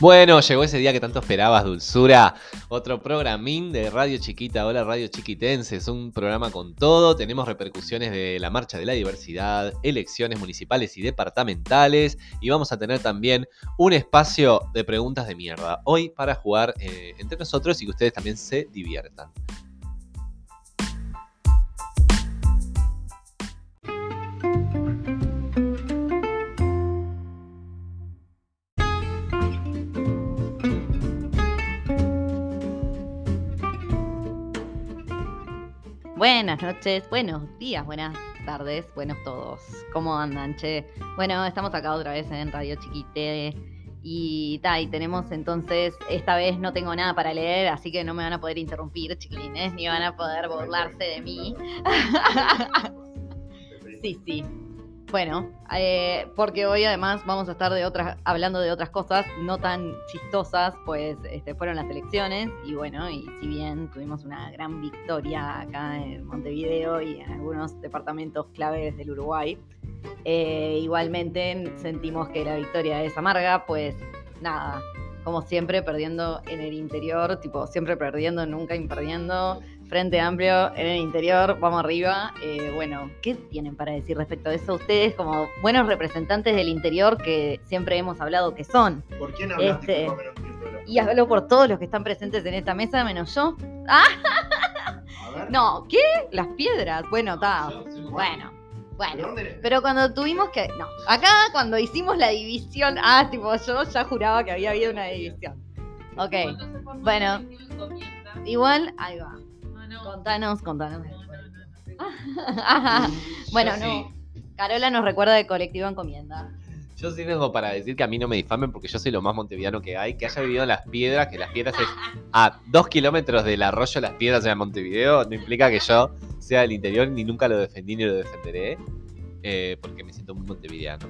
Bueno, llegó ese día que tanto esperabas, Dulzura. Otro programín de Radio Chiquita. Hola, Radio Chiquitense. Es un programa con todo. Tenemos repercusiones de la Marcha de la Diversidad, elecciones municipales y departamentales. Y vamos a tener también un espacio de preguntas de mierda. Hoy para jugar eh, entre nosotros y que ustedes también se diviertan. Buenas noches, buenos días, buenas tardes, buenos todos. ¿Cómo andan, che? Bueno, estamos acá otra vez en Radio Chiquite y, ta, y tenemos entonces, esta vez no tengo nada para leer, así que no me van a poder interrumpir, chiquilines, ni van a poder burlarse de mí. sí, sí. Bueno, eh, porque hoy además vamos a estar de otras, hablando de otras cosas no tan chistosas, pues este, fueron las elecciones y bueno, y si bien tuvimos una gran victoria acá en Montevideo y en algunos departamentos claves del Uruguay, eh, igualmente sentimos que la victoria es amarga, pues nada, como siempre perdiendo en el interior, tipo siempre perdiendo, nunca imperdiendo Frente Amplio en el interior, vamos arriba. Eh, bueno, ¿qué tienen para decir respecto a eso ustedes como buenos representantes del interior que siempre hemos hablado que son? ¿Por quién hablaste? Este, y hablo por todos los que están presentes en esta mesa, menos yo. ¡Ah! No, ¿qué? Las piedras. Bueno, está. Bueno. Bueno, pero cuando tuvimos que. No, acá cuando hicimos la división. Ah, tipo, yo ya juraba que había habido una división. Ok, bueno. Igual, ahí va. Contanos, contanos. bueno, no. Carola nos recuerda de Colectivo Encomienda. Yo sí tengo para decir que a mí no me difamen porque yo soy lo más montevideano que hay, que haya vivido en Las Piedras, que Las Piedras es a dos kilómetros del arroyo Las Piedras en Montevideo, no implica que yo sea del interior, ni nunca lo defendí ni lo defenderé, eh, porque me siento muy montevideano.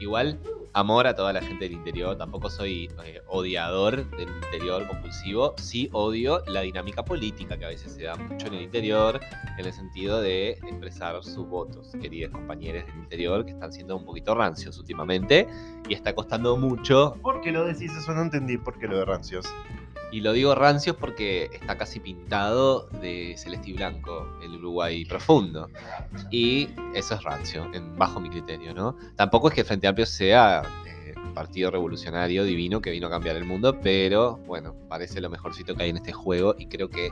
Igual, amor a toda la gente del interior. Tampoco soy eh, odiador del interior compulsivo. Sí odio la dinámica política que a veces se da mucho en el interior, en el sentido de expresar sus votos. Queridos compañeros del interior que están siendo un poquito rancios últimamente y está costando mucho. ¿Por qué lo decís eso? No entendí por qué lo de rancios. Y lo digo rancios porque está casi pintado de celeste y blanco el Uruguay profundo. Y eso es rancio, en, bajo mi criterio, ¿no? Tampoco es que Frente Amplio sea eh, partido revolucionario divino que vino a cambiar el mundo, pero bueno, parece lo mejorcito que hay en este juego y creo que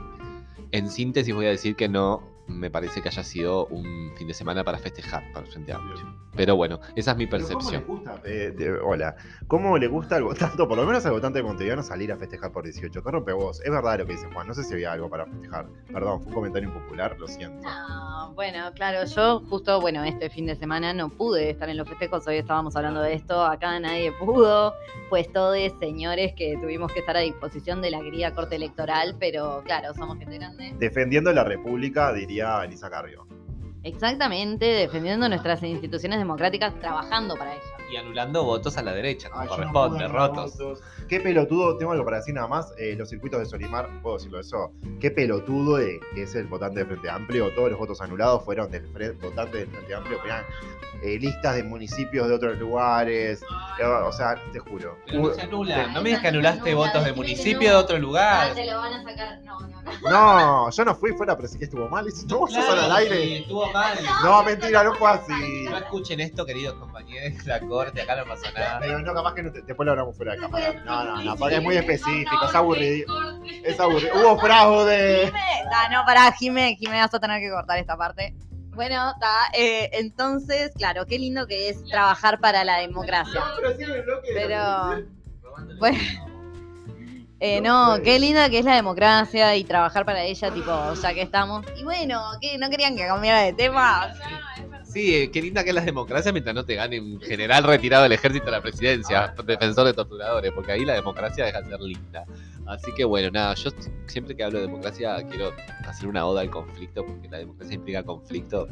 en síntesis voy a decir que no me parece que haya sido un fin de semana para festejar para el Frente Amplio. Pero bueno, esa es mi percepción. ¿Cómo le gusta, eh, hola, ¿cómo le gusta al votante, por lo menos al votante de Montevideo, salir a festejar por 18? Te rompe vos. Es verdad lo que dice Juan, no sé si había algo para festejar. Perdón, fue un comentario impopular, lo siento. No, bueno, claro, yo justo, bueno, este fin de semana no pude estar en los festejos, hoy estábamos hablando de esto, acá nadie pudo, pues todos señores que tuvimos que estar a disposición de la querida corte electoral, pero claro, somos gente grande. Defendiendo la República, diría Elisa Carrió. Exactamente, defendiendo nuestras instituciones democráticas, trabajando para ello. Y anulando votos a la derecha, como corresponde, rotos. Qué pelotudo, tengo algo para decir nada más, eh, los circuitos de Solimar, puedo decirlo eso, qué pelotudo de, que es el votante del Frente Amplio, todos los votos anulados fueron del votante del Frente Amplio, eh, listas de municipios de otros lugares. o sea, te juro. no se anulan. No me digas que anulaste votos de municipio de otro lugar. Ah, te lo van a sacar. No, no, no. No, yo no fui fuera, pero sí que estuvo mal. No, vos claro, al aire. estuvo mal. No, mentira, no fue así. No escuchen esto, queridos compañeros. La corte, acá no pasa nada. Pero no, capaz que no te, después lo hablamos fuera de cámara. No, no, no, porque es muy específico, es aburrido. Es aburrido. Hubo fraude. Ah, no, pará, Jimé, Jimé, vas a tener que cortar esta parte. Bueno, está. Eh, entonces, claro, qué lindo que es trabajar para la democracia. Pero. Bueno. Eh, no, qué linda que es la democracia y trabajar para ella, tipo, ya que estamos. Y bueno, ¿qué? ¿No querían que cambiara de tema? Sí, eh, qué linda que es la democracia mientras no te gane un general retirado del ejército a la presidencia, defensor de torturadores, porque ahí la democracia deja de ser linda. Así que bueno, nada, yo siempre que hablo de democracia quiero hacer una oda al conflicto, porque la democracia implica conflicto.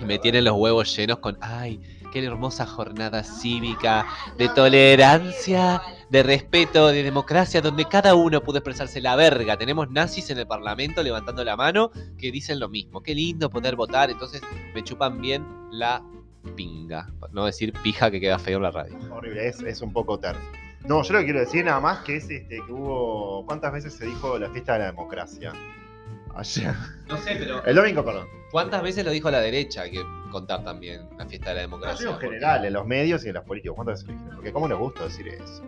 Y me tienen los huevos llenos con, ay, qué hermosa jornada cívica, de tolerancia, de respeto, de democracia, donde cada uno puede expresarse la verga. Tenemos nazis en el parlamento levantando la mano que dicen lo mismo. Qué lindo poder votar, entonces me chupan bien la pinga. No decir pija que queda feo en la radio. Horrible, es, un poco tercio. No, yo lo que quiero decir nada más que es este, que hubo. ¿Cuántas veces se dijo la fiesta de la democracia? Ayer. No sé, pero El domingo, perdón. ¿cuántas veces lo dijo la derecha? Hay que contar también la fiesta de la No, democracia. digo en general, en los medios y en los políticos. ¿Cuántas veces lo dijeron? Porque cómo les gusta decir eso.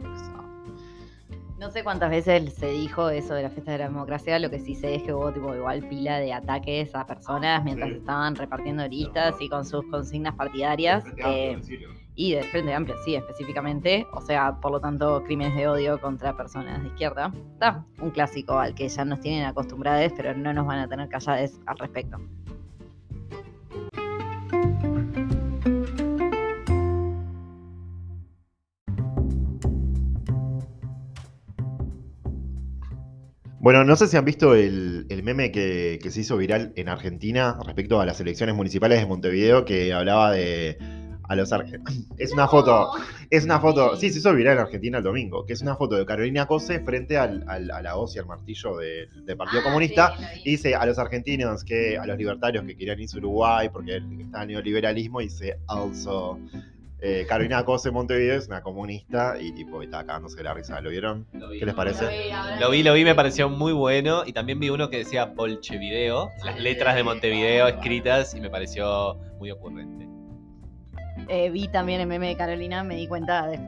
No sé cuántas veces se dijo eso de la fiesta de la democracia, lo que sí sé es que hubo tipo igual pila de ataques a personas mientras Sí. estaban repartiendo listas y con sus consignas partidarias. eh, y del Frente Amplio, sí, específicamente. O sea, por lo tanto, crímenes de odio contra personas de izquierda. Está un clásico al que ya nos tienen acostumbrados, pero no nos van a tener callades al respecto. Bueno, no sé si han visto el, el meme que, que se hizo viral en Argentina respecto a las elecciones municipales de Montevideo que hablaba de a los argentinos. Es una foto, es una foto, sí, se hizo viral en Argentina el domingo, que es una foto de Carolina Cose frente al, al- a la hoz y al martillo del, Partido Comunista. Y dice a los argentinos que, a los libertarios que querían irse a Uruguay porque está el neoliberalismo, y dice also. Eh, Carolina Cose Montevideo es una comunista y tipo está cagándose de la risa. ¿Lo vieron? Lo vi. ¿Qué les parece? Lo vi, lo vi, me pareció muy bueno. Y también vi uno que decía Bolchevideo, las letras de Montevideo escritas, y me pareció muy ocurrente. Eh, vi también el meme de Carolina, me di cuenta de-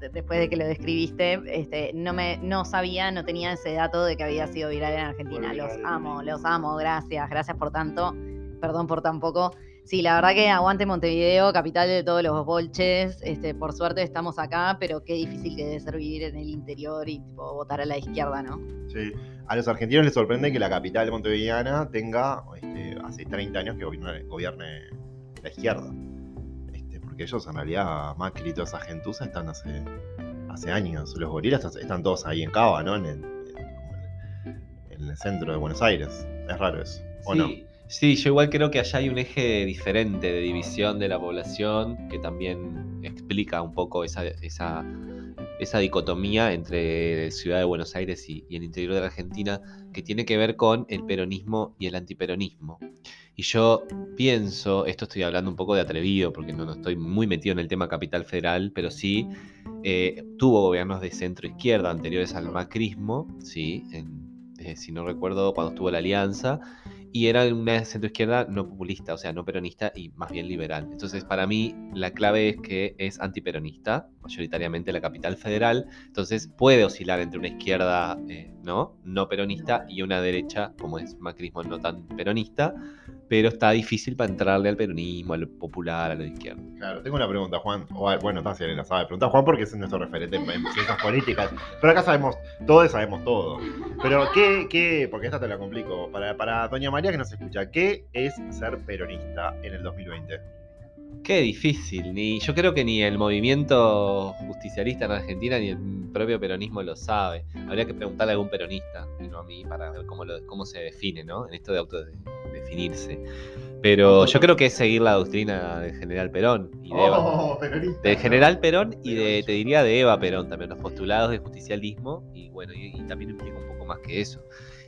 de- después de que lo describiste, este, no me no sabía, no tenía ese dato de que había sido viral en Argentina. Los amo, los amo, gracias, gracias por tanto, perdón por tan poco. Sí, la verdad que aguante Montevideo, capital de todos los bolches. Este, por suerte estamos acá, pero qué difícil que debe ser vivir en el interior y tipo, votar a la izquierda, ¿no? Sí. A los argentinos les sorprende que la capital montevideana tenga este, hace 30 años que gobierne, gobierne la izquierda. Este, porque ellos en realidad, Macri y toda esa gentuza están hace, hace años. Los gorilas están, todos ahí en Cava, ¿no? En el, en- centro de Buenos Aires. Es raro eso. ¿O no? Sí, yo igual creo que allá hay un eje diferente de división de la población que también explica un poco esa, dicotomía entre Ciudad de Buenos Aires y, el interior de la Argentina que tiene que ver con el peronismo y el antiperonismo. Y yo pienso, esto estoy hablando un poco de atrevido porque no, no estoy muy metido en el tema capital federal, pero sí eh, tuvo gobiernos de centro izquierda anteriores al macrismo, sí, en- eh, si no recuerdo cuando estuvo la alianza, y era una centro izquierda no populista, o sea, no peronista y más bien liberal. Entonces, para mí, la clave es que es antiperonista, mayoritariamente la capital federal, entonces puede oscilar entre una izquierda eh, ¿no? no peronista y una derecha, como es macrismo, no tan peronista, pero está difícil para entrarle al peronismo, a lo popular, a de izquierda. Claro, tengo una pregunta, Juan. O, a- bueno, está si la sabe. Pregunta a Juan porque es nuestro referente en, en ciencias políticas. Pero acá sabemos, todos sabemos todo. Pero, ¿qué, qué porque esta te la complico, para Doña María que nos escucha, ¿qué es ser peronista en el 2020? Qué difícil, ni yo creo que ni el movimiento justicialista en Argentina ni el propio peronismo lo sabe. Habría que preguntarle a algún peronista, y no a mí, para ver cómo, lo- cómo se define, ¿no? En esto de autodefinirse. Pero yo creo que es seguir la doctrina del general Perón y de Eva. Oh, peronista. Del general Perón y de, te diría, de Eva Perón también, los postulados de justicialismo, y bueno, y, y también implica un poco más que eso.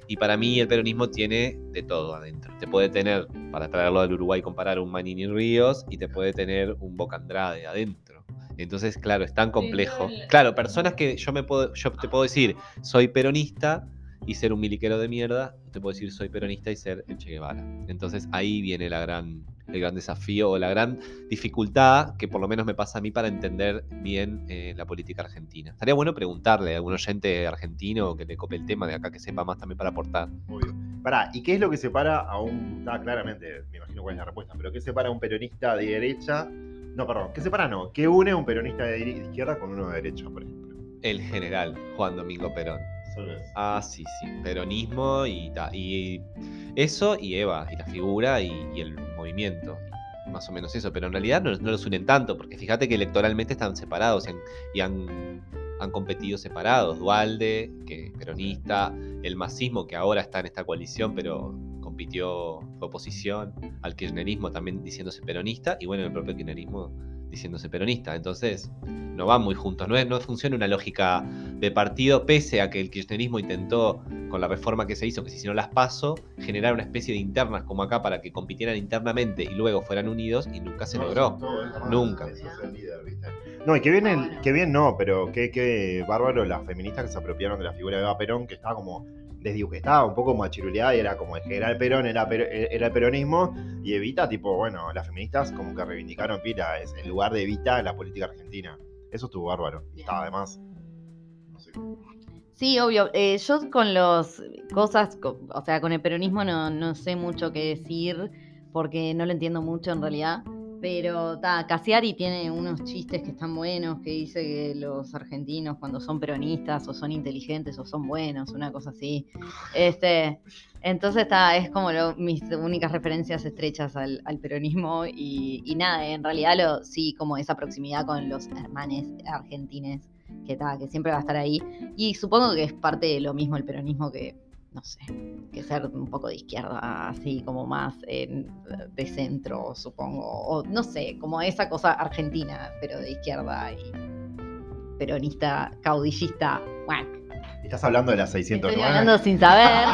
Y para mí el peronismo tiene de todo adentro. Te puede tener, para traerlo al Uruguay, comparar un Manini Ríos y te puede tener un Boca Andrade adentro. Entonces, claro, es tan complejo. Claro, personas que yo me puedo, yo te puedo decir, soy peronista y ser un miliquero de mierda, te puedo decir soy peronista y ser el Che Guevara. Entonces ahí viene la gran, el gran desafío o la gran dificultad que por lo menos me pasa a mí para entender bien eh, la política argentina. Estaría bueno preguntarle a algún oyente argentino que le cope el tema de acá que sepa más también para aportar. Obvio. Pará, ¿y qué es lo que separa a un. Está claramente, me imagino cuál es la respuesta, pero ¿qué separa a un peronista de derecha? No, perdón, ¿qué separa? No, ¿qué une a un peronista de de izquierda con uno de derecha, por ejemplo? El general Juan Domingo Perón. Ah, sí, sí. Peronismo y, eso y Eva, y la figura y, el movimiento. Más o menos eso, pero en realidad no, los unen tanto, porque fíjate que electoralmente están separados y han, han, competido separados. Dualde, que es peronista, el masismo, que ahora está en esta coalición, pero compitió, oposición, al kirchnerismo también diciéndose peronista, y bueno, el propio kirchnerismo diciéndose peronista. Entonces, no van muy juntos, no, es, no funciona una lógica de partido, pese a que el kirchnerismo intentó, con la reforma que se hizo, que si no las paso, generar una especie de internas como acá para que compitieran internamente y luego fueran unidos y nunca se No, logró. todo, Nunca. No, y que bien, el- que bien no, pero qué, qué bárbaro las feministas que se apropiaron de la figura de Eva Perón, que estaba como desdibujada, estaba un poco machiruleada y era como el Perón, era, per- era el peronismo, y Evita, tipo, bueno, las feministas como que reivindicaron pila, es el lugar de Evita la política argentina. Eso estuvo bárbaro. Y estaba además, no sé. Sí, obvio. Eh, yo con los cosas, co- o sea, con el peronismo no, no sé mucho qué decir porque no lo entiendo mucho en realidad. Pero ta, Cassiari tiene unos chistes que están buenos, que dice que los argentinos cuando son peronistas o son inteligentes o son buenos, una cosa así. Este, entonces está, es como mis únicas referencias estrechas al, peronismo y, y nada, en realidad lo, sí, como esa proximidad con los hermanes argentines que, ta, que siempre va a estar ahí. Y supongo que es parte de lo mismo el peronismo que, no sé, que ser un poco de izquierda, así como más eh, de centro, supongo. O no sé, como esa cosa argentina, pero de izquierda y peronista, caudillista. Bueno, Estás hablando de las estoy 609. hablando sin saber.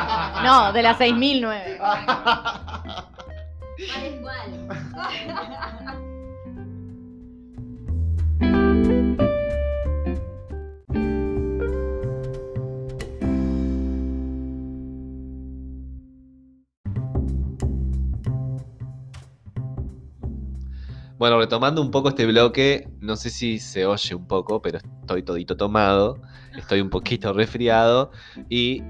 No, de las 6009. Bueno, retomando un poco este bloque, no sé si se oye un poco, pero estoy todito tomado, estoy un poquito resfriado y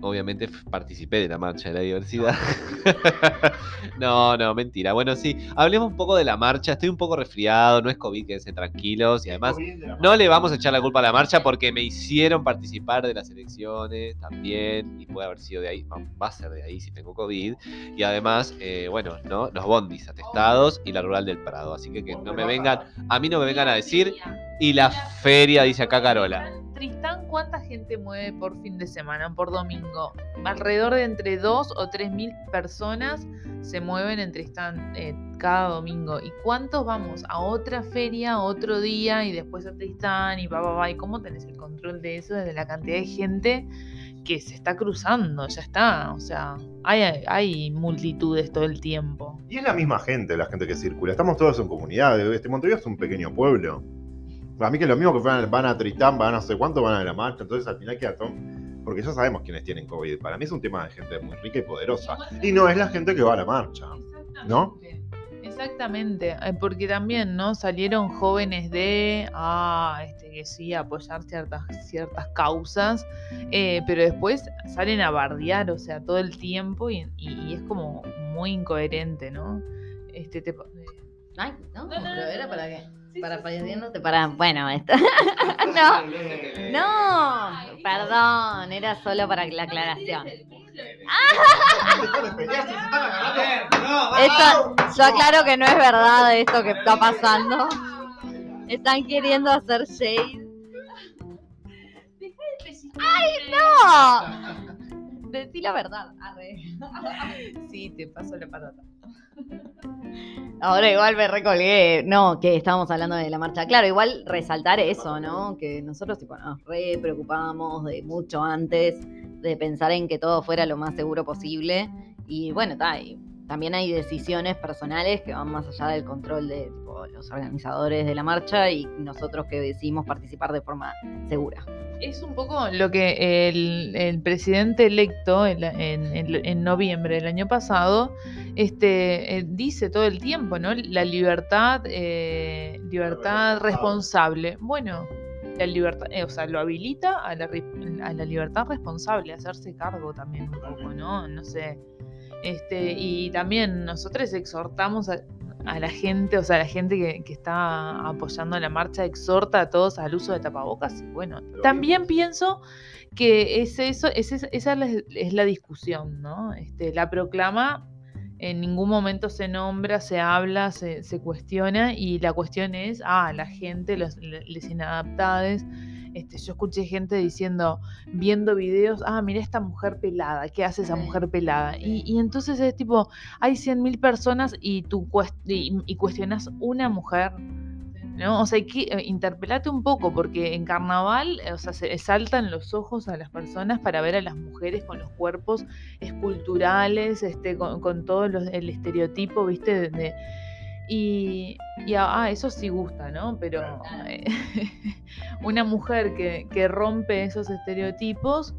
obviamente participé de la marcha de la diversidad. no, no, mentira. Bueno, sí, hablemos un poco de la marcha, estoy un poco resfriado, no es COVID, quédense tranquilos y además no le vamos a echar la culpa a la marcha porque me hicieron participar de las elecciones también y puede haber sido de ahí, va va a ser de ahí si tengo COVID. Y además, eh, bueno, ¿no? los bondis atestados y la rural del Prado. Así que que no me vengan, a mí no me vengan a decir. Y la feria, dice acá Carola. Tristán, ¿cuánta gente mueve por fin de semana, por domingo? Alrededor de entre 2 o 3 mil personas se mueven en Tristán eh, cada domingo. ¿Y cuántos vamos a otra feria, otro día y después a Tristán y va, va, va? ¿Y cómo tenés el control de eso desde la cantidad de gente que se está cruzando? Ya está, o sea, hay, hay multitudes todo el tiempo. Y es la misma gente, la gente que circula. Estamos todos en comunidad. Este Montevideo es un pequeño pueblo. Para mí que es lo mismo que van, van a Tristán, van a no sé cuánto, van a la marcha. Entonces al final queda todo... Porque ya sabemos quiénes tienen COVID. Para mí es un tema de gente muy rica y poderosa. Y no es la gente que va a la marcha. ¿No? Exactamente, eh, porque también, ¿no? Salieron jóvenes de, ah, este, que sí, apoyar ciertas, ciertas causas, eh, pero después salen a bardear, o sea, todo el tiempo y, y- y es como muy incoherente, ¿no? Este, te, eh, Ay, no, No, no, no, pero era no. para qué. Para pareciéndote para. Bueno, esto. no, no, perdón, era solo para la aclaración. Esto, yo aclaro que no es verdad esto que está pasando. Están queriendo hacer shade. ¡Ay, no! Decí la verdad. arre. Sí, te paso la patata. Ahora igual me recolgué. No, que estábamos hablando de la marcha. Claro, igual resaltar eso, ¿no? Que nosotros tipo, nos re preocupábamos de mucho antes de pensar en que todo fuera lo más seguro posible. Y bueno, ta, y también hay decisiones personales que van más allá del control de tipo, los organizadores de la marcha y nosotros que decidimos participar de forma segura. Es un poco lo que el, el presidente electo en, la- en- en- en noviembre del año pasado este, eh, dice todo el tiempo, ¿no? La libertad, eh, libertad responsable. Bueno, la libertad, eh, o sea, lo habilita a la, a la libertad responsable, a hacerse cargo también un poco, ¿no? No sé. Este, y también nosotros exhortamos a, a la gente, o sea, la gente que, que está apoyando la marcha, exhorta a todos al uso de tapabocas. Y bueno, también pienso que es eso, es, es- esa es la, es la discusión, ¿no? Este, la proclama en ningún momento se nombra, se habla, se, se cuestiona y la cuestión es, ah, la gente, los, les inadaptados. Este, yo escuché gente diciendo, viendo videos, ah, mira esta mujer pelada, ¿qué hace esa mujer pelada? Y, y entonces es tipo, hay 100.000 personas y tú cuest- y, y cuestionas una mujer, ¿no? O sea, hay que eh, interpelate un poco, porque en carnaval, eh, o sea, se saltan los ojos a las personas para ver a las mujeres con los cuerpos esculturales, este, con, con todo los- el estereotipo, ¿viste? De- de- Y, y ah, eso sí gusta, ¿no? Pero eh, una mujer que, que rompe esos estereotipos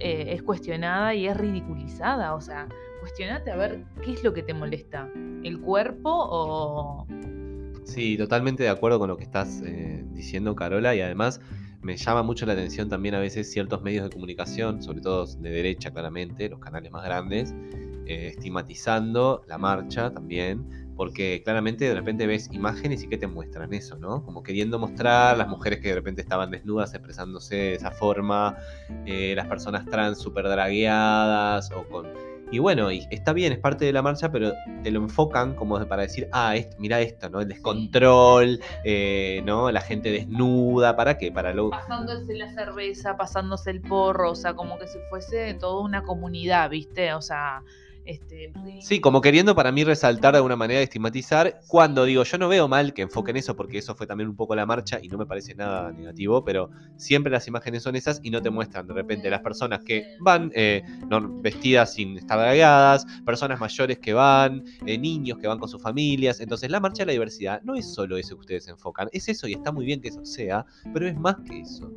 eh, es cuestionada y es ridiculizada. O sea, cuestionate a ver qué es lo que te molesta. ¿El cuerpo o...? Sí, totalmente de acuerdo con lo que estás eh, diciendo, Carola, y además me llama mucho la atención también a veces ciertos medios de comunicación, sobre todo de derecha claramente, los canales más grandes, estigmatizando la marcha también, porque claramente de repente ves imágenes y que te muestran eso, ¿no? Como queriendo mostrar las mujeres que de repente estaban desnudas expresándose de esa forma, eh, las personas trans super dragueadas o con y bueno, y está bien, es parte de la marcha, pero te lo enfocan como para decir, ah, mira esto, ¿no? El descontrol, eh, ¿no? La gente desnuda, ¿para qué? Para lo... Pasándose la cerveza, pasándose el porro, o sea, como que si fuese toda una comunidad, ¿viste? O sea, este, sí, como queriendo para mí resaltar de alguna manera, estigmatizar, cuando digo, yo no veo mal que enfoquen eso, porque eso fue también un poco la marcha y no me parece nada negativo, pero siempre las imágenes son esas y no te muestran de repente las personas que van eh, vestidas sin estar dragadas, personas mayores que van, eh, niños que van con sus familias. Entonces la marcha de la diversidad no es solo eso que ustedes enfocan, es eso y está muy bien que eso sea, pero es más que eso.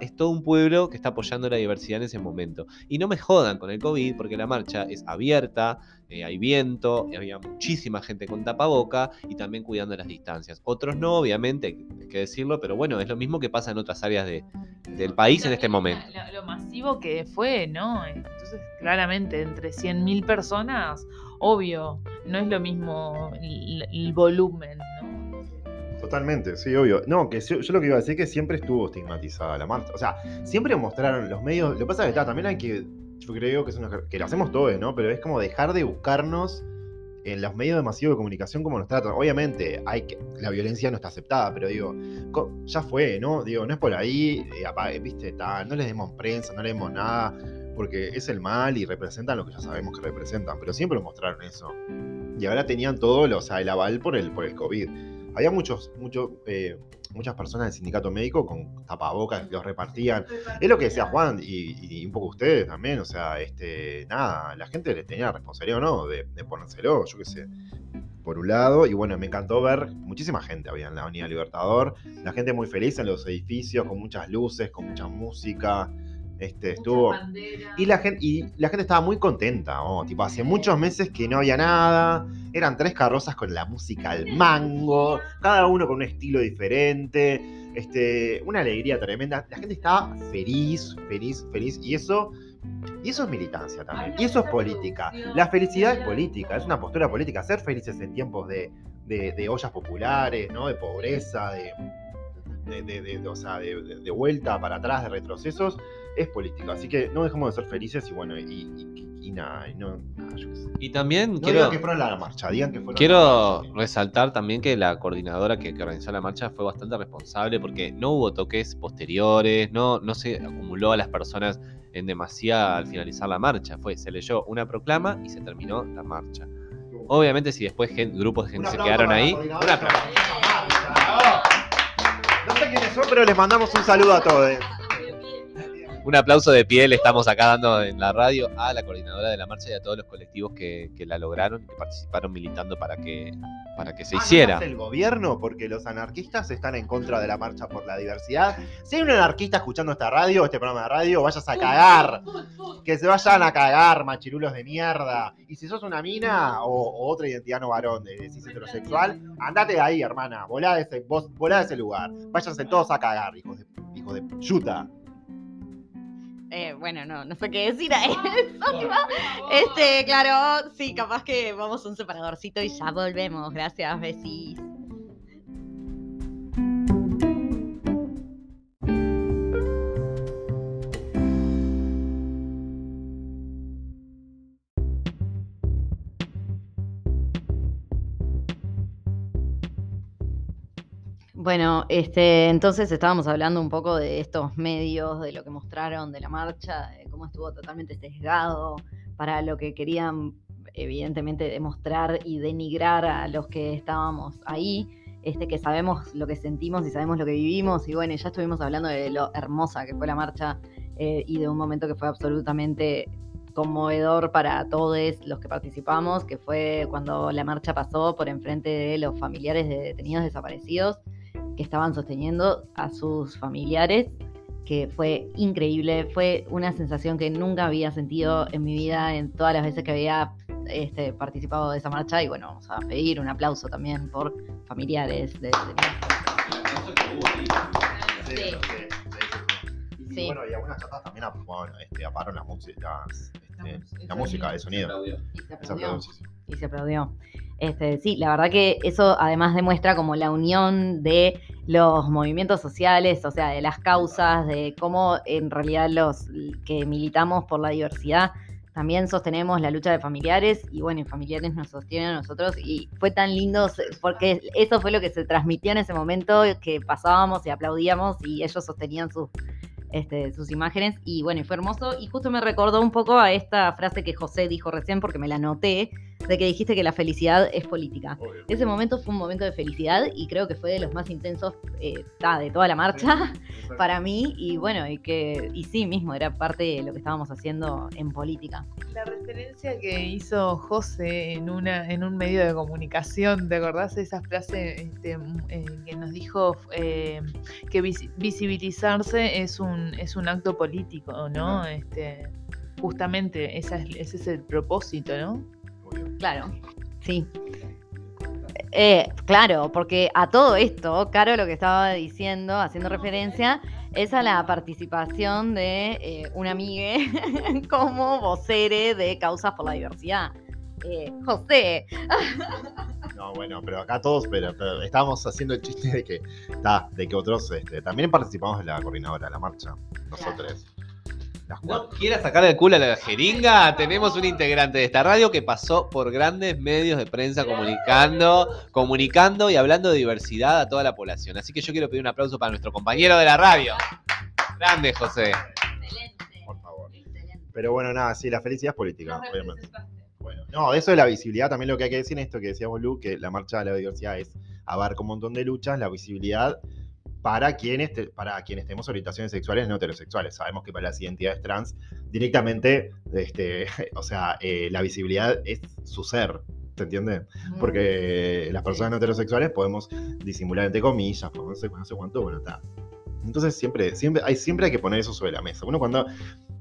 Es todo un pueblo que está apoyando la diversidad en ese momento. Y no me jodan con el COVID porque la marcha es abierta, eh, hay viento, había muchísima gente con tapaboca y también cuidando las distancias. Otros no, obviamente, hay que decirlo, pero bueno, es lo mismo que pasa en otras áreas del país en este momento. Lo, masivo que fue, ¿no? Entonces, claramente, entre 100.000 personas, obvio, no es lo mismo el volumen. Totalmente, sí, obvio. No, que yo, lo que iba a decir es que siempre estuvo estigmatizada la marcha. O sea, siempre mostraron los medios. Lo que pasa es que también hay que. Yo creo que es una, que lo hacemos todos, ¿no? Pero es como dejar de buscarnos en los medios de masivo de comunicación como nos tratan. Obviamente, hay que, la violencia no está aceptada, pero digo, ya fue, ¿no? Digo, no es por ahí, eh, viste, tal, no les demos prensa, no les demos nada, porque es el mal y representan lo que ya sabemos que representan, pero siempre mostraron eso. Y ahora tenían todo, o sea, el aval por el, por el COVID había muchos, muchos, eh, muchas personas del sindicato médico con tapabocas los repartían. Es lo que decía Juan y, un poco ustedes también, o sea, este, nada, la gente le tenía la responsabilidad o no de, ponérselo, yo qué sé, por un lado, y bueno, me encantó ver, muchísima gente había en la Avenida Libertador, la gente muy feliz en los edificios, con muchas luces, con mucha música. Este, estuvo. Y la, gente, y la gente estaba muy contenta, tipo, hace muchos meses que no había nada. Eran tres carrozas con la música al mango, cada uno con un estilo diferente. Este, una alegría tremenda. La gente estaba feliz, feliz, feliz. Y eso, y eso es militancia también. Y eso es política. La felicidad es política, es una postura política. Ser felices en tiempos de, de, ollas populares, ¿no? De pobreza, de, de, de, vuelta para atrás, de retrocesos, es político. Así que no dejemos de ser felices y bueno, y, nada, y no, Y también quiero. que fueron la marcha, digan que fueron Quiero resaltar también que la coordinadora que, organizó la marcha fue bastante responsable porque no hubo toques posteriores, no, no se acumuló a las personas en demasía al finalizar la marcha. Fue, se leyó una proclama y se terminó la marcha. Obviamente, si después grupos de gente se quedaron ahí, un aplauso. Sé quiénes son, pero les mandamos un saludo a todos un aplauso de pie le estamos acá dando en la radio a la coordinadora de la marcha y a todos los colectivos que, la lograron y que participaron militando para que, para que se ah, hiciera. ¿no el gobierno, porque los anarquistas están en contra de la marcha por la diversidad. Si hay un anarquista escuchando esta radio, este programa de radio, vayas a cagar. Que se vayan a cagar, machirulos de mierda. Y si sos una mina o, otra identidad no varón de decís heterosexual, andate de ahí, hermana. Volá de ese, vos, volá de ese lugar. Váyanse todos a cagar, hijos de, hijos de yuta. Eh, bueno, no, no sé qué decir a eso. Este, claro, sí, capaz que vamos a un separadorcito y ya volvemos. Gracias, besis. Bueno, este, entonces estábamos hablando un poco de estos medios, de lo que mostraron de la marcha, de cómo estuvo totalmente sesgado para lo que querían, evidentemente, demostrar y denigrar a los que estábamos ahí, este, que sabemos lo que sentimos y sabemos lo que vivimos. Y bueno, ya estuvimos hablando de lo hermosa que fue la marcha eh, y de un momento que fue absolutamente conmovedor para todos los que participamos, que fue cuando la marcha pasó por enfrente de los familiares de detenidos desaparecidos que estaban sosteniendo a sus familiares, que fue increíble, fue una sensación que nunca había sentido en mi vida en todas las veces que había este, participado de esa marcha y bueno, vamos a pedir un aplauso también por familiares de Sí, Sí. Y Sí. bueno, y algunas chatas también bueno, este, las músicas, este, la música, el sonido. y se aplaudió. y se aplaudió. Este, sí, la verdad que eso además demuestra como la unión de los movimientos sociales, o sea, de las causas, de cómo en realidad los que militamos por la diversidad también sostenemos la lucha de familiares y bueno, familiares nos sostienen a nosotros y fue tan lindo porque eso fue lo que se transmitió en ese momento, que pasábamos y aplaudíamos y ellos sostenían sus, este, sus imágenes y bueno, fue hermoso y justo me recordó un poco a esta frase que José dijo recién porque me la noté, de que dijiste que la felicidad es política. Obvio. Ese momento fue un momento de felicidad y creo que fue de los más intensos eh, de toda la marcha para mí y bueno, y que y sí mismo era parte de lo que estábamos haciendo en política. La referencia que hizo José en una en un medio de comunicación, ¿te acordás de esa frase este, m- eh, que nos dijo eh, que vis- visibilizarse es un es un acto político, ¿no? Este, justamente esa es- ese es el propósito, ¿no? Claro, sí. Eh, claro, porque a todo esto, Caro lo que estaba diciendo, haciendo referencia, es a la participación de eh, una amiga como vocere de Causas por la Diversidad. Eh, José, No, bueno, pero acá todos, pero, pero estábamos haciendo el chiste de que, ta, de que otros este, también participamos de la coordinadora de la marcha. Nosotros. Las No quieras sacar el culo a la jeringa. Tenemos un integrante de esta radio que pasó por grandes medios de prensa comunicando, comunicando y hablando de diversidad a toda la población. Así que yo quiero pedir un aplauso para nuestro compañero de la radio. Grande, José. Por favor. Pero bueno, nada, sí, la felicidad es política, obviamente. Bueno, no, eso de la visibilidad, también lo que hay que decir en esto que decíamos, Lu, que la marcha de la diversidad es abarca un montón de luchas, la visibilidad para quienes, te- para quienes tenemos orientaciones sexuales no heterosexuales. Sabemos que para las identidades trans, directamente, este, o sea, eh, la visibilidad es su ser, ¿se entiende? Porque las personas no heterosexuales podemos disimular entre comillas, no sé, no sé cuánto, bueno, está. Entonces siempre, siempre, hay, siempre hay que poner eso sobre la mesa. Uno cuando.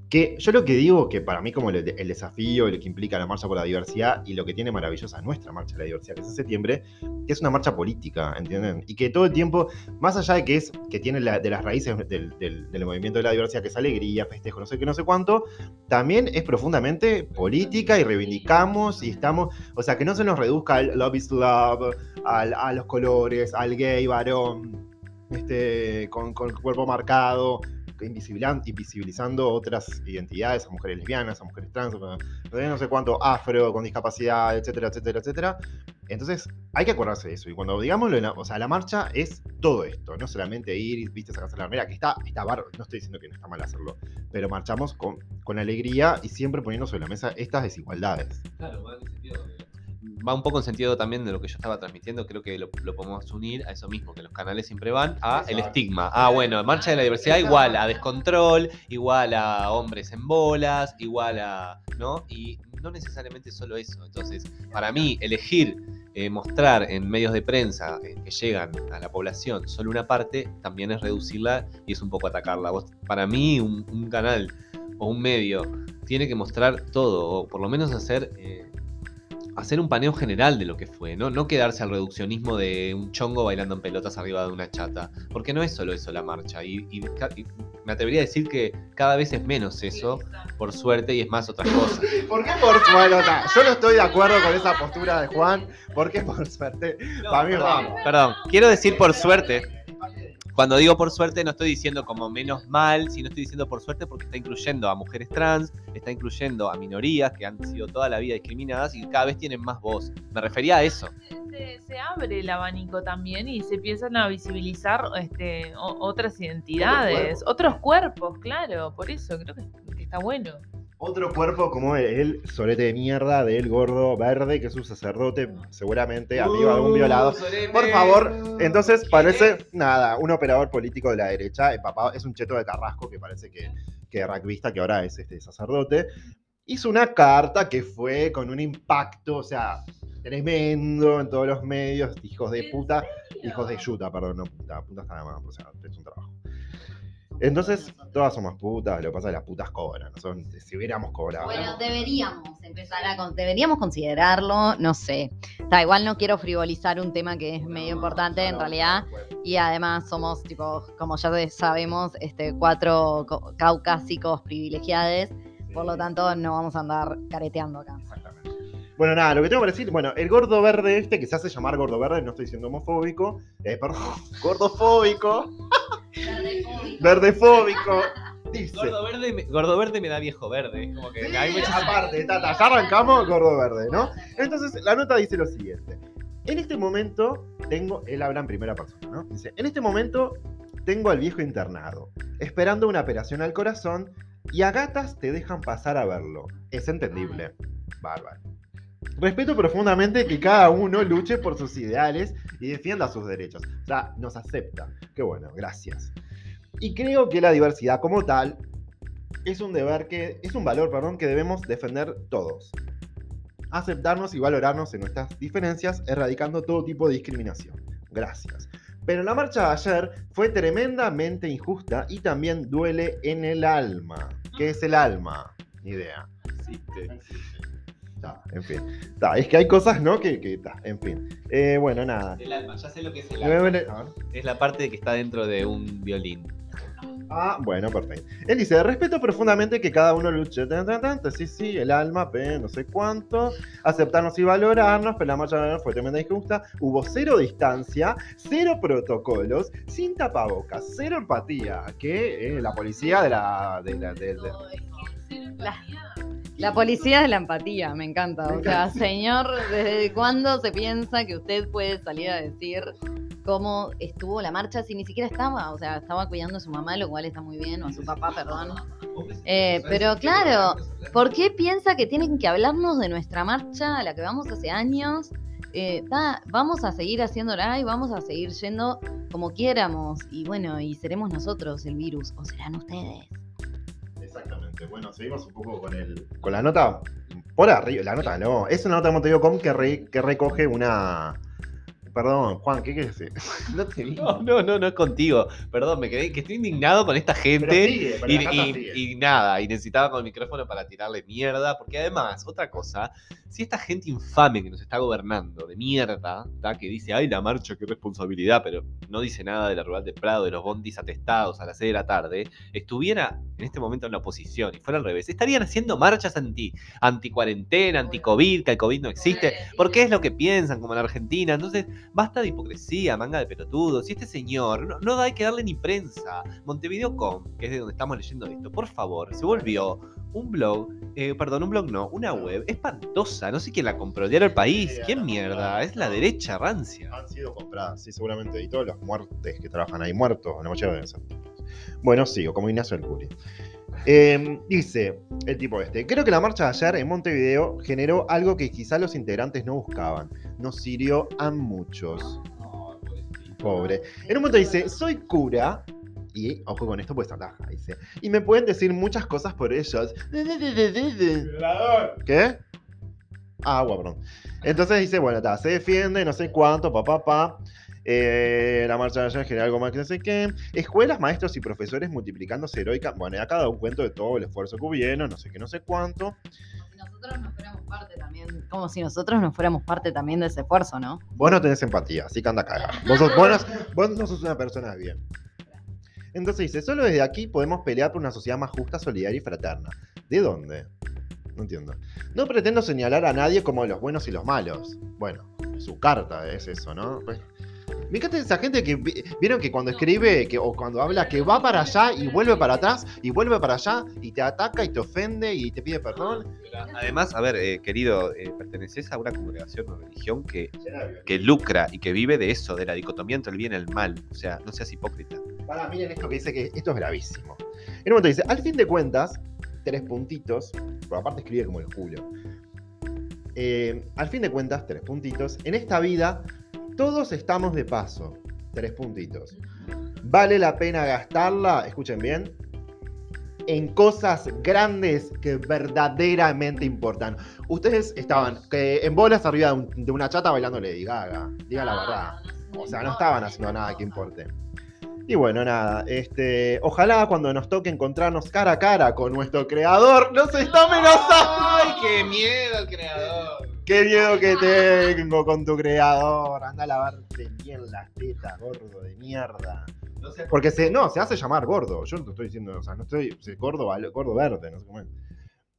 Que yo lo que digo, que para mí como el, el desafío, lo que implica la marcha por la diversidad y lo que tiene maravillosa nuestra marcha de la diversidad, que es en septiembre, que es una marcha política, ¿entienden? Y que todo el tiempo, más allá de que es, que tiene de las raíces del, del- movimiento de la diversidad, que es alegría, festejo, no sé qué, no sé cuánto, también es profundamente política y reivindicamos y estamos, o sea, que no se nos reduzca al love is love, al- a los colores, al gay, varón, este, con, con cuerpo marcado, invisibilizando otras identidades, a mujeres lesbianas, a mujeres trans, a- no sé cuánto, afro, con discapacidad, etcétera, etcétera, etcétera. Entonces, hay que acordarse de eso. Y cuando digámoslo, la- o sea, la marcha es todo esto, no solamente ir viste sacarse la armera, que está, está bárbaro, no estoy diciendo que no está mal hacerlo, pero marchamos con, con alegría y siempre poniendo sobre la mesa estas desigualdades. Claro, Va un poco en sentido también de lo que yo estaba transmitiendo, creo que lo, lo podemos unir a eso mismo, que los canales siempre van a el estigma. Ah, bueno, marcha de la diversidad igual a descontrol, igual a hombres en bolas, igual a. ¿No? Y no necesariamente solo eso. Entonces, para mí, elegir eh, mostrar en medios de prensa eh, que llegan a la población solo una parte, también es reducirla y es un poco atacarla. Vos- para mí, un, un canal o un medio tiene que mostrar todo, o por lo menos hacer, eh, hacer un paneo general de lo que fue, ¿no? No quedarse al reduccionismo de un chongo bailando en pelotas arriba de una chata, porque no es solo eso la marcha, y, y ca- y me atrevería a decir que cada vez es menos eso, por suerte, y es más otras cosas. ¿Por qué por bueno, ta, Yo no estoy de acuerdo con esa postura de Juan, porque por suerte. Para mí, perdón, vamos. perdón, quiero decir por suerte, Cuando digo por suerte, no estoy diciendo como menos mal, sino estoy diciendo por suerte porque está incluyendo a mujeres trans, está incluyendo a minorías que han sido toda la vida discriminadas y cada vez tienen más voz. Me refería a eso. Se, se abre el abanico también y se empiezan a visibilizar este, o- otras identidades, cuerpos. otros cuerpos, claro, por eso creo que, que está bueno. Otro cuerpo como el solete de mierda del gordo verde, que es un sacerdote, seguramente amigo de algún violado. Por favor, entonces parece, nada, un operador político de la derecha, empapado, es un cheto de Carrasco que parece que, que rugbyista, que ahora es este sacerdote. hizo una carta que fue con un impacto, o sea, tremendo en todos los medios, hijos de puta, hijos de yuta, perdón, no puta, puta está de más, o sea, es un trabajo. Entonces, todas somos putas, lo que pasa es que las putas cobran, no son, si hubiéramos cobrado. Bueno, deberíamos empezar a con- deberíamos considerarlo, no sé. Está, igual no quiero frivolizar un tema que es medio importante en realidad. Y además somos, tipo, como ya sabemos, este, cuatro co- caucásicos privilegiados. Por lo tanto, no vamos a andar careteando acá. Exactamente. Bueno, nada, lo que tengo para decir, bueno, el gordo verde este, que se hace llamar gordo verde, no estoy diciendo homofóbico, eh, perdón, gordofóbico, verdefóbico, dice. Gordo verde, me- gordo verde me da viejo verde. Es como que Sí, hay muchas- aparte, tata, ya arrancamos gordo verde, ¿no? Entonces, la nota dice lo siguiente. En este momento tengo, él habla en primera persona, ¿no? Dice, en este momento tengo al viejo internado, esperando una operación al corazón y a gatas te dejan pasar a verlo. Es entendible. Bárbaro. Respeto profundamente que cada uno luche por sus ideales y defienda sus derechos. O sea, nos acepta. Qué bueno, gracias. Y creo que la diversidad como tal es un deber que es un valor, perdón, que debemos defender todos. Aceptarnos y valorarnos en nuestras diferencias, erradicando todo tipo de discriminación. Gracias. Pero la marcha de ayer fue tremendamente injusta y también duele en el alma. ¿Qué es el alma? Ni idea. Existe. Ta, en fin. Ta, es que hay cosas, ¿no? Que, que ta, en fin. Eh, bueno, nada. El alma, ya sé lo que es el alma. Es la parte que está dentro de un violín. Ah, bueno, perfecto. Él dice, respeto profundamente que cada uno luche. Tan, tan, tan, tan, sí, sí, el alma, pe, no sé cuánto. Aceptarnos y valorarnos, pero la marcha de ayer fue tremenda y justa. Hubo cero distancia, cero protocolos, sin tapabocas, cero empatía. Que eh, la policía de la... De la de- de- La, la policía de la empatía, me encanta. O sea, señor, ¿desde cuándo se piensa que usted puede salir a decir cómo estuvo la marcha si ni siquiera estaba? O sea, estaba cuidando a su mamá, lo cual está muy bien, o a su papá, perdón. Eh, pero claro, ¿Por qué piensa que tienen que hablarnos de nuestra marcha a la que vamos hace años? Eh, vamos a seguir haciéndola y vamos a seguir yendo como quieramos. Y bueno, y seremos nosotros el virus, o serán ustedes. Bueno, seguimos un poco con el. Con la nota. Por arriba. La nota no. Es una nota de Montevideo.com que, re- que recoge una. Perdón, Juan, ¿qué quieres decir? No te vi. No, no, no, no es contigo. Perdón, me quedé que estoy indignado con esta Pero gente. sigue, pero Y, la nota y- sigue. y nada, y necesitaba con el micrófono para tirarle mierda, porque además, otra cosa, si esta gente infame que nos está gobernando, de mierda, ¿tá? que dice, ay, la marcha, qué responsabilidad, pero no dice nada de la rural de Prado, de los bondis atestados a las 6 de la tarde, estuviera en este momento en la oposición y fuera al revés, estarían haciendo marchas anti, anti cuarentena, anti COVID, que el COVID no existe, porque es lo que piensan como en Argentina, entonces basta de hipocresía, manga de pelotudos, y este señor, no, no hay que darle ni prensa, Montevideo.com, que es de donde estamos leyendo esto, por favor, se volvió un blog, eh, perdón, un blog no, una web espantosa, no sé quién la compró, diario El País, ¿quién mierda? Es la derecha rancia. Han sido compradas, sí, seguramente. Y todos los muertes que trabajan ahí, muertos, la mayoría ser tipos. Bueno, sigo, como Ignacio el Curi. Eh, dice el tipo este, creo que la marcha de ayer en Montevideo generó algo que quizá los integrantes no buscaban. Nos sirvió a muchos. Pobre. En un momento dice, soy cura. Y, ojo con esto, pues ataja, dice. Y me pueden decir muchas cosas por ellos. ¿Qué? Ah, agua, perdón. Entonces dice, bueno, ta, se defiende, no sé cuánto, papá, papá. Eh, la marcha de ayer genera algo más que no sé qué. Escuelas, maestros y profesores multiplicándose heroica. Bueno, y acá da un cuento de todo el esfuerzo que hubieron, no sé qué, no sé cuánto. Nosotros no fuéramos parte también. Como si nosotros no fuéramos parte también de ese esfuerzo, ¿no? Vos no tenés empatía, así que anda a cagar. Vos, sos- vos no, vos no sos una persona de bien. Entonces dice, solo desde aquí podemos pelear por una sociedad más justa, solidaria y fraterna. ¿De dónde? No entiendo. No pretendo señalar a nadie como los buenos y los malos. Bueno, su carta es eso, ¿no? Pues, me encanta esa gente que vi- vieron que cuando escribe que, o cuando habla que va para allá y vuelve para atrás y vuelve para allá y te ataca y te ofende y te pide perdón. Además, a ver, eh, querido, eh, perteneces a una congregación o religión que, que lucra y que vive de eso, de la dicotomía entre el bien y el mal. O sea, no seas hipócrita. Para, miren esto que dice que esto es gravísimo. En un momento dice, al fin de cuentas, tres puntitos, pero aparte escribe como el culo. Eh, al fin de cuentas, tres puntitos, en esta vida todos estamos de paso. Tres puntitos. ¿Vale la pena gastarla? Escuchen bien. en cosas grandes que verdaderamente importan. Ustedes estaban que en bolas arriba de, un- de una chata bailando Lady Gaga. Diga la verdad. O sea, no estaban haciendo nada que importe. Y bueno, nada, este, ojalá cuando nos toque encontrarnos cara a cara con nuestro creador, nos está amenazando. ¡Ay, qué miedo el creador! ¡Qué miedo que tengo con tu creador! Anda a lavarte bien las tetas, gordo de mierda. Porque se, no, se hace llamar gordo. Yo no te estoy diciendo, o sea, no estoy, se- gordo, gordo verde, no sé cómo es.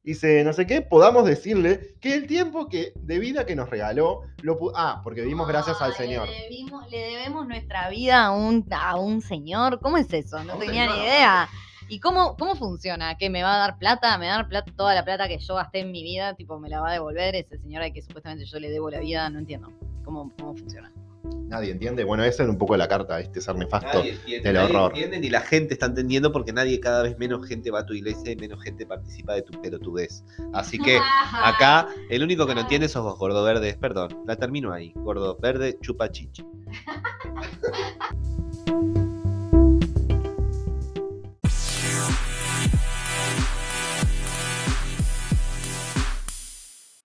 Dice, no sé qué, podamos decirle que el tiempo que, de vida que nos regaló, lo Ah, porque vivimos gracias al Ah, Señor. Le debimos, le debemos nuestra vida a un, a un señor. ¿Cómo es eso? No tenía señor, ni idea. ¿Y cómo, cómo funciona? ¿Que me va a dar plata? ¿Me va a dar plata, toda la plata que yo gasté en mi vida? Tipo, ¿me la va a devolver ese señor al que supuestamente yo le debo la vida? No entiendo. ¿Cómo, cómo funciona? Nadie entiende. Bueno, esa era un poco la carta, este ser nefasto. Nadie entiende, del nadie horror. entiende, ni la gente está entendiendo porque nadie, cada vez menos gente va a tu iglesia y menos gente participa de tu pelotudez. Así que acá, el único que no entiende sos vos, gordo verde. Perdón, la termino ahí. Gordo verde, chupa chichi.